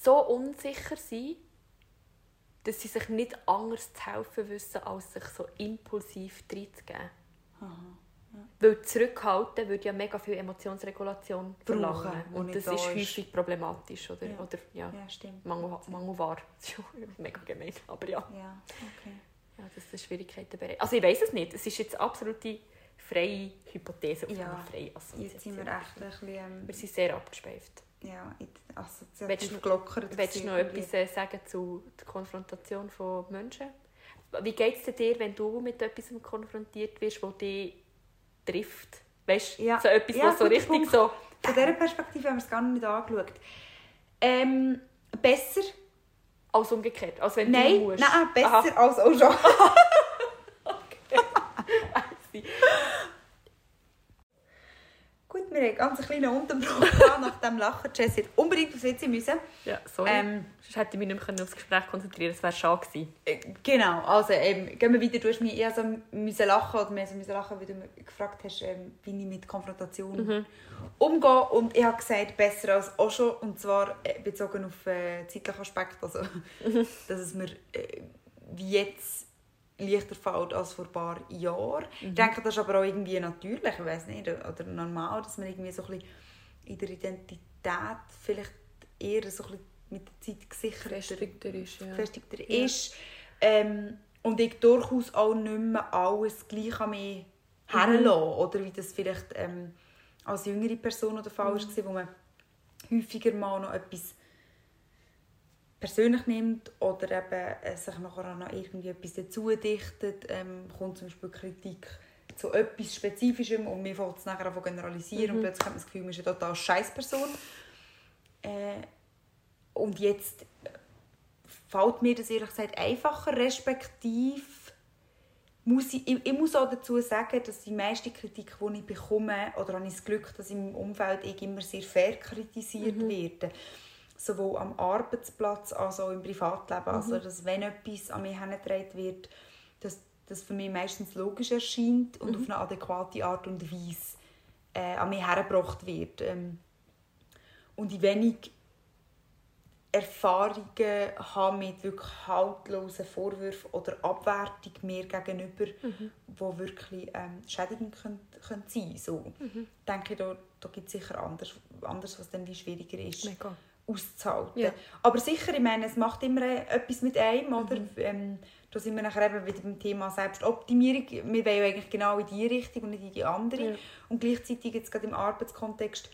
so unsicher sind, dass sie sich nicht anders zu helfen wissen, als sich so impulsiv reinzugeben. Ja. Weil zurückhalten würde ja mega viel Emotionsregulation verlangen. Und, das ist häufig problematisch. Oder, ja. Oder, ja. ja, stimmt. Mangel, mangelwahr. Mega gemein, aber ja. Ja, okay. Ja, das ist Schwierigkeiten Also ich weiß es nicht. Es ist jetzt absolute freie Hypothese auf ja, freie Assoziation. Jetzt sind wir echt ein bisschen... Ähm, wir sind sehr abgeschweift. Ja, in assoziativ gelockert. Willst du noch etwas äh, sagen zu der Konfrontation von Menschen? Wie geht es dir, wenn du mit etwas konfrontiert wirst, das dich trifft? Weißt du, ja. so etwas, ja, was so richtig Punkt. so... Von dieser Perspektive haben wir es gar nicht angeschaut. Ähm, besser... Als umgekehrt? Als wenn nein, du musst? Nein, besser Aha. als auch schon. Gut, wir haben ganz einen kleinen Unterbruch nach dem Lachen. Jess hat unbedingt aufs WC müssen. Ja, sorry. Ähm, Sonst hätte ich mich nicht mehr aufs Gespräch konzentrieren Das wäre schade gewesen. Äh, genau, also ähm, gehen wir weiter. Du hast mich eher so müssen lachen oder mehr so müssen lachen, weil du mich gefragt hast, ähm, wie ich mit Konfrontation mhm. umgehe. Und ich habe gesagt, besser als auch schon. Und zwar äh, bezogen auf äh, zeitlichen Aspekt. Also, mhm. dass es mir äh, wie jetzt leichter fällt als vor ein paar Jahren. Mhm. Ich denke, das ist aber auch irgendwie natürlich, ich weiß nicht, oder normal, dass man irgendwie so ein bisschen in der Identität vielleicht eher so ein bisschen mit der Zeit gefestigter ist. Ja. Gefestigter ja. ist. Ähm, und ich durchaus auch nicht mehr alles gleich an mich mhm. herlassen. Oder wie das vielleicht ähm, als jüngere Person der Fall mhm. war, wo man häufiger mal noch etwas persönlich nimmt oder eben äh, sich nachher auch noch irgendwie etwas dazu dichtet, ähm, kommt zum Beispiel Kritik zu etwas Spezifischem und mir fällt es nachher an generalisieren mhm. und plötzlich hat man das Gefühl, man ist eine total scheiß Person. Äh, und jetzt fällt mir das ehrlich gesagt einfacher, respektiv muss ich, ich, ich, muss auch dazu sagen, dass die meiste Kritik, die ich bekomme, oder habe ich das Glück, dass im Umfeld ich immer sehr fair kritisiert mhm. werde sowohl am Arbeitsplatz als auch im Privatleben. Mhm. Also, dass wenn etwas an mich herangetragen wird, dass das für mich meistens logisch erscheint und mhm. auf eine adäquate Art und Weise äh, an mich hergebracht wird. Ähm, und in wenig Erfahrungen habe mit wirklich haltlosen Vorwürfen oder Abwertung mir gegenüber, mhm. wo wirklich ähm, schädigend können, können sein so mhm. denke ich, da, da gibt es sicher anders, anders, was dann wie schwieriger ist. Mega auszuhalten. Ja. Aber sicher, ich meine, es macht immer etwas mit einem, oder? Mhm. Ähm, da sind wir nachher eben wieder beim Thema Selbstoptimierung. Wir wollen ja eigentlich genau in die Richtung und nicht in die andere. Ja. Und gleichzeitig jetzt gerade im Arbeitskontext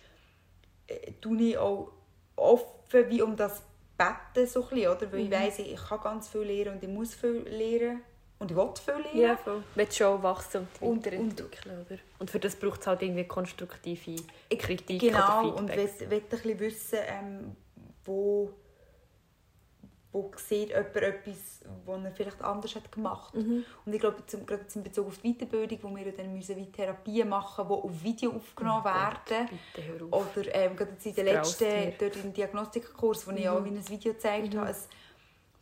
äh, tue ich auch offen wie um das Betten so ein bisschen, oder? Weil mhm. ich weiss, ich kann ganz viel lernen und ich muss viel lernen. Und ich will viel lernen. Ja, voll. Willst schon wachsen und weiterentwickeln, und, oder? Und für das braucht es halt irgendwie konstruktive Kritik Genau, oder und ich will ein bisschen wissen, ähm, wo wo sieht jemand etwas, was er vielleicht anders hat gemacht mhm. Und ich glaube, zum, gerade in Bezug auf die Weiterbildung, wo wir dann müssen wie Therapien machen müssen, die auf Video aufgenommen oh werden. Gott, Oder ähm, gerade in den letzten dort im Diagnostikkurs, wo mhm. ich auch wie ein Video gezeigt mhm. habe,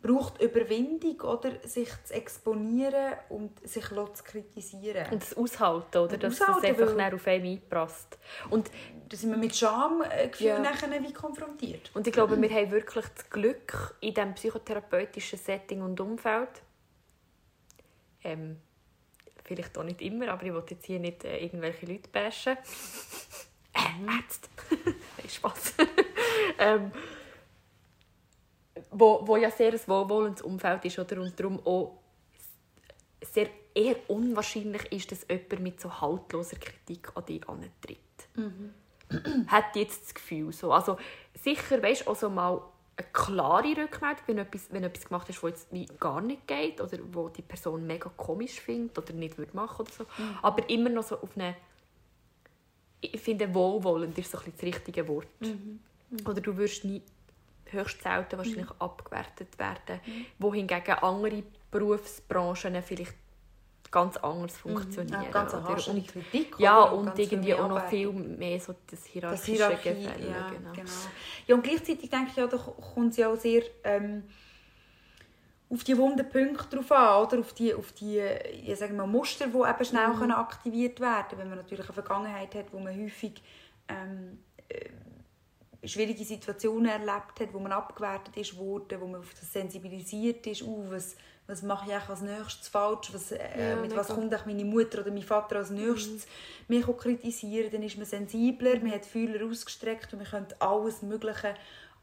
braucht Überwindung, oder? sich zu exponieren und sich zu kritisieren. Und das Aushalten, oder? Und dass aushalten, es einfach auf einen einprasst. Und da sind wir mit Schamgefühl ja. nachher wie konfrontiert. Und ich glaube, wir haben wirklich das Glück in diesem psychotherapeutischen Setting und Umfeld, ähm, vielleicht auch nicht immer, aber ich will jetzt hier nicht äh, irgendwelche Leute bashen. Äh, Ärzte. Spaß. ähm, wo, wo ja sehr ein wohlwollendes Umfeld ist oder? und darum auch sehr eher unwahrscheinlich ist, dass jemand mit so haltloser Kritik an dich antritt. Mhm. Hat jetzt das Gefühl so. Also sicher, weißt du, also mal eine klare Rückmeldung, wenn etwas, wenn etwas gemacht ist, was jetzt wie gar nicht geht oder wo die Person mega komisch findet oder nicht würde machen oder so. Mhm. Aber immer noch so auf eine ich finde wohlwollend ist so ein das richtige Wort. Mhm. Mhm. Oder du wirst nie höchst selten wahrscheinlich mhm. abgewertet werden, mhm. wohingegen andere Berufsbranchen vielleicht ganz anders mhm. funktionieren. Ja, ganz oder? und, Kritik. Ja, und irgendwie auch noch viel mehr so das hierarchische das Hierarchie, Gefälle. Ja, genau. genau. Ja, und gleichzeitig denke ich, ja, da kommt es ja auch sehr ähm, auf die wunden Punkte drauf an, oder? Auf die, auf die ja, sagen wir, Muster, die eben schnell mhm. aktiviert werden können. Wenn man natürlich eine Vergangenheit hat, wo man häufig ähm, äh, schwierige Situationen erlebt hat, wo man abgewertet ist wurde, wo man auf das sensibilisiert ist, uh, was, was mache ich als nächstes falsch, was, äh, ja, mit was kommt meine Mutter oder mein Vater als nächstes? Mhm. mich kritisieren, dann ist man sensibler, man hat Fühler ausgestreckt und man könnte alles Mögliche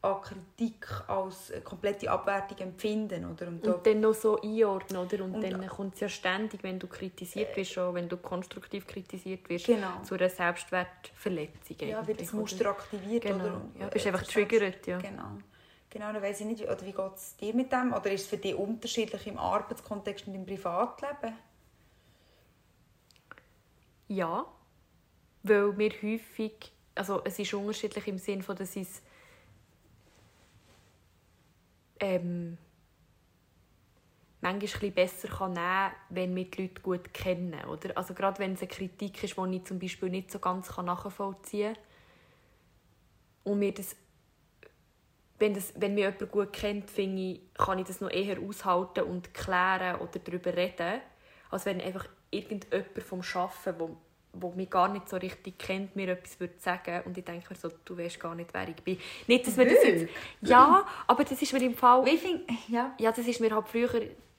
an Kritik als komplette Abwertung empfinden. Oder? Und, und dann noch so einordnen. Oder? Und, und dann kommt es ja ständig, wenn du kritisiert wirst, schon, wenn du konstruktiv kritisiert wirst, genau. zu einer Selbstwertverletzung. Ja, wird das Muster aktiviert. Genau. Oder? Ja, bist einfach triggert. Ja. Genau. Genau, dann weiss ich nicht, oder wie geht es dir mit dem? Oder ist es für dich unterschiedlich im Arbeitskontext und im Privatleben? Ja, weil wir häufig, also es ist unterschiedlich im Sinne von, dass es ähm, manchmal ein besser nehmen kann, wenn wir die Leute gut kennen. Oder? Also gerade wenn es eine Kritik ist, die ich zum Beispiel nicht so ganz nachvollziehen kann. Und mir das, wenn, das, wenn mich jemand gut kennt, finde ich, kann ich das noch eher aushalten und klären oder darüber reden, als wenn einfach irgendjemand vom Arbeiten, mich gar nicht so richtig kennt, mir etwas würde sagen und ich denke mir so, du weißt gar nicht, wer ich bin. Nicht, dass wir das jetzt, ja, aber das ist mir im Fall, Wie find, ja. ja, das ist mir halt früher,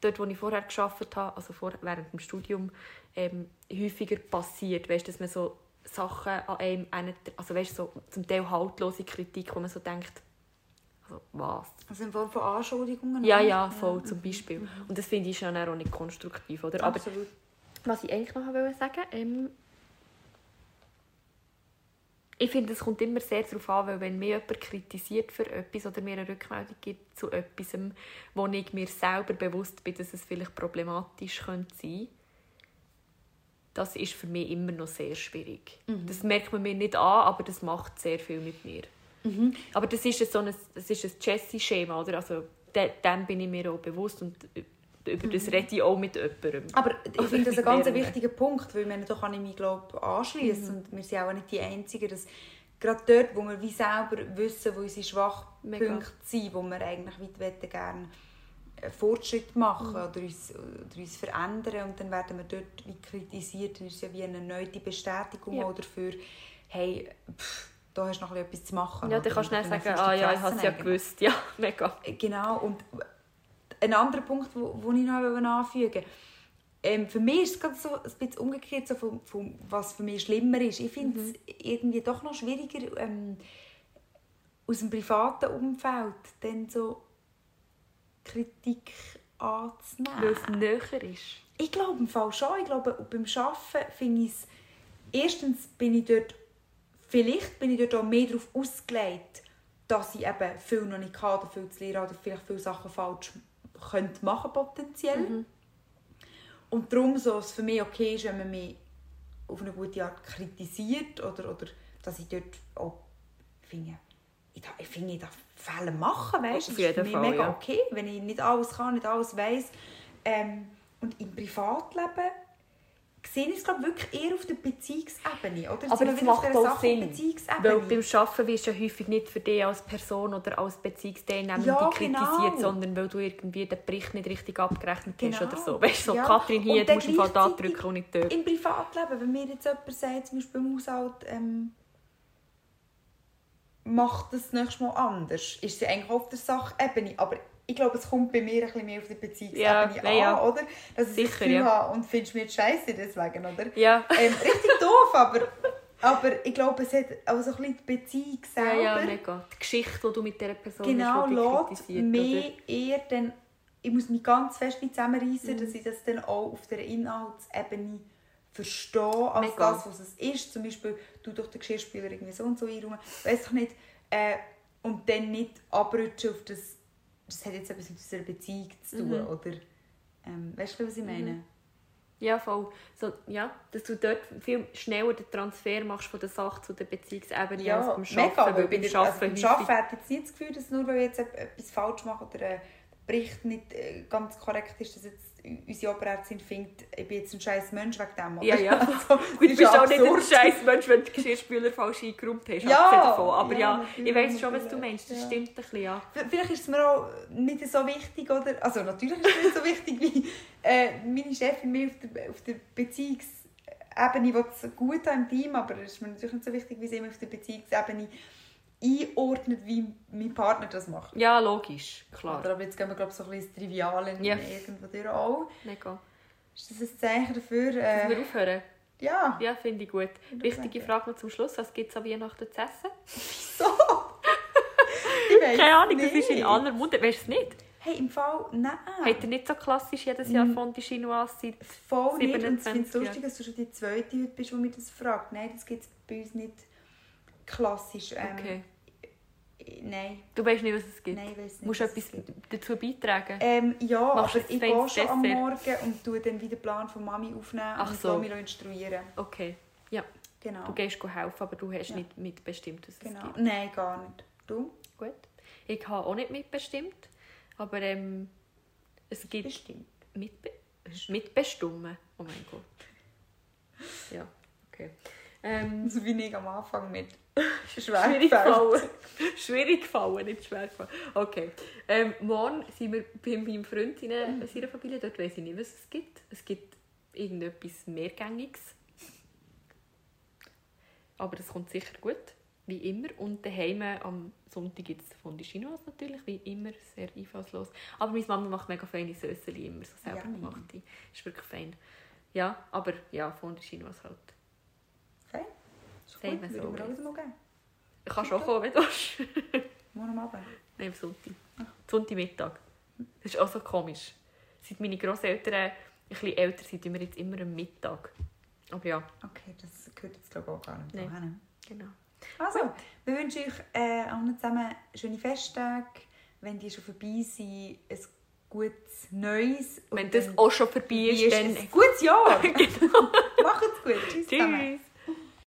dort wo ich vorher geschafft habe, also vor, während dem Studium, ähm, häufiger passiert, weißt, dass man so Sachen an einem, also weißt, so zum Teil haltlose Kritik, wo man so denkt, also was? Also in Form von Anschuldigungen? Ja, ja, voll, ja. zum Beispiel. Mhm. Und das finde ich schon auch nicht konstruktiv, oder? Absolut. Aber was ich eigentlich noch sagen wollte, ähm, ich finde, es kommt immer sehr darauf an, weil wenn mir jemand kritisiert für etwas oder mir eine Rückmeldung gibt zu etwas, wo ich mir selber bewusst bin, dass es vielleicht problematisch könnte sein das ist für mich immer noch sehr schwierig. Mhm. Das merkt man mir nicht an, aber das macht sehr viel mit mir. Mhm. Aber das ist so ein, das ist ein Jessie-Schema, Also, dem bin ich mir auch bewusst und über das mhm. rede ich auch mit jemandem. Aber ich finde das ein ganz wichtiger Punkt, weil meine, da kann ich mich glaub, anschließen mhm. und wir sind auch nicht die Einzigen, dass gerade dort, wo wir wie selber wissen, wo unsere Schwachpunkte Mega. sind, wo wir eigentlich weit gerne Fortschritt machen mhm. oder, uns, oder uns verändern und dann werden wir dort wie kritisiert, dann ist es ja wie eine neue Bestätigung ja. dafür, hey, pff, da hast du noch etwas zu machen. Ja, dann kannst du dann sagen, ah ja, ich habe es ja gewusst. Ja, mega. Genau, und ein anderer Punkt, den ich noch anfügen wollte, ähm, für mich ist es gerade so ein bisschen umgekehrt, so von, von, was für mich schlimmer ist. Ich finde es mhm. irgendwie doch noch schwieriger, ähm, aus dem privaten Umfeld dann so Kritik anzunehmen. Weil es näher ist. Ich glaube im Fall schon. Ich glaube, beim Arbeiten finde ich es... Erstens bin ich dort... Vielleicht bin ich dort auch mehr darauf ausgelegt, dass ich eben viel noch nicht kann oder viel zu lernen oder vielleicht viele Sachen falsch könnte machen potenziell. Mhm. Und darum so es für mich okay ist, wenn man mich auf eine gute Art kritisiert oder, oder dass ich dort auch finde, ich, darf, ich finde, ich darf Fälle machen, weißt? Das ist für mich Fall, mega ja. okay, wenn ich nicht alles kann, nicht alles weiß. Ähm, und im Privatleben sehe ich es glaube wirklich eher auf der Beziehungsebene. Oder? Aber das macht auch Sinn, weil beim Arbeiten wirst du ja häufig nicht für dich als Person oder als Beziehungsteilnehmer ja, kritisiert, genau. sondern weil du irgendwie den Bericht nicht richtig abgerechnet genau. hast oder so. Weißt du, so, ja. Katrin hier, du musst Fall da drücken und nicht dort. Im Privatleben, wenn mir jetzt jemand sagt, zum Beispiel im Haushalt, ähm, macht das nächstes Mal anders, ist sie eigentlich auf der Sachebene, aber ich glaube, es kommt bei mir ein bisschen mehr auf die Beziehungsebene ja, an, ja. oder? Dass ich Sicher, das Gefühl ja. habe und findest du mir scheiße deswegen, oder? Ja. Ähm, richtig doof, aber, aber ich glaube, es hat auch so ein bisschen die Beziehung selber. Ja, ja, mega. Die Geschichte, die du mit dieser Person genau, hast, die mehr oder? eher dann, ich muss mich ganz fest zusammenreißen, mhm. dass ich das dann auch auf der Inhaltsebene verstehe, als mega. das, was es ist. Zum Beispiel, du durch den Geschirrspüler irgendwie so und so einräumen, weiß ich nicht. Äh, und dann nicht abrutschen auf das das hat jetzt etwas mit unserer Beziehung zu tun, mhm. oder? Ähm, weißt du, was ich mhm. meine? Ja, voll. So, ja, dass du dort viel schneller den Transfer machst von der Sache zu der Beziehungsebene ja, als beim Arbeiten. Mega, weil beim Arbeiten, also beim Arbeiten hat jetzt nicht das Gefühl, dass nur weil ich jetzt etwas falsch mache oder ein Bericht nicht äh, ganz korrekt ist, dass jetzt unsere Oberärztin findet, ich bin jetzt ein scheiß Mensch wegen dem. Oder? Ja, ja. Also, Gut, du bist auch nicht ein scheiß Mensch, wenn du die Geschirrspüler falsch eingeräumt hast. Ja, davon. Aber ja, ja ich weiß schon, was du meinst. Das ja. stimmt ein bisschen, ja. Vielleicht ist es mir auch nicht so wichtig, oder? Also natürlich ist es nicht so wichtig, wie äh, meine Chefin mir auf der, auf der Beziehungsebene will gut im Team, aber es ist mir natürlich nicht so wichtig, wie sie mir auf der Beziehungsebene einordnet, wie mein Partner das macht. Ja, logisch, klar. Aber jetzt gehen wir glaube so ein bisschen Trivial in ja. irgendwo durch auch. Mega. Ist das ein Zeichen dafür? Äh, Dass wir aufhören? Ja. Ja, finde ich gut. Wichtige Frage noch zum Schluss. Was gibt es an Weihnachten zu essen? Wieso? Keine Ahnung, nicht. das ist in aller Munde. Weißt du es nicht? Hey, im Fall, nein. Hat er nicht so klassisch jedes Jahr Fondue Chinoise seit Voll 27 nicht. Und ich finde es lustig, dass du schon die zweite heute bist, die mich das fragt. Nein, das gibt es bei uns nicht klassisch. Ähm, okay. Nein. Du weißt nicht, was es gibt? Nein, ich weiß nicht. Musst du etwas dazu beitragen? Ähm, ja, Machst aber ich gehe schon am Morgen und tue dann wieder den Plan von Mami aufnehmen Ach und so. mich instruieren. Okay, ja. Genau. Du gehst helfen, aber du hast ja. nicht mitbestimmt, was genau. es gibt. Nein, gar nicht. Du? Gut. Ich habe auch nicht mitbestimmt, aber ähm, es gibt... Bestimmt? Mitbe mitbestimmen. Oh mein Gott. Ja, okay. Ähm, so wie ich am Anfang mit schwer Schwierig gefallen. Schwierig gefallen, nicht schwer gefallen. Okay. Ähm, morgen sind wir bei meinem Freund in seiner Familie. Dort weiß ich nicht, was es gibt. Es gibt irgendetwas Mehrgängiges. Aber das kommt sicher gut, wie immer. Und daheim am Sonntag gibt es Fondue Chinoise natürlich, wie immer, sehr einfallslos. Aber meine Mama macht mega feine Sösseli immer, so selber ja. gemacht. Ist wirklich fein. Ja, aber ja, Fondue Chinoise halt. Sagen wir so. Würde mal. Ich kann schon kommen, wenn du willst. Morgen Abend? Nein, am Sonntag. Ach. Sonntagmittag. Das ist auch so komisch. Seit meine Grosseltern ein bisschen älter sind, tun wir jetzt immer am Mittag. Aber ja. Okay, das gehört jetzt glaube ich auch gar nicht. Genau. Also, wir wünschen euch äh, allen zusammen schöne Festtage. Wenn die schon vorbei sind, ein gutes Neues. Wenn das auch schon vorbei ist, dann... Ein gutes Jahr! genau. Macht's gut. Tschüss. Tschüss.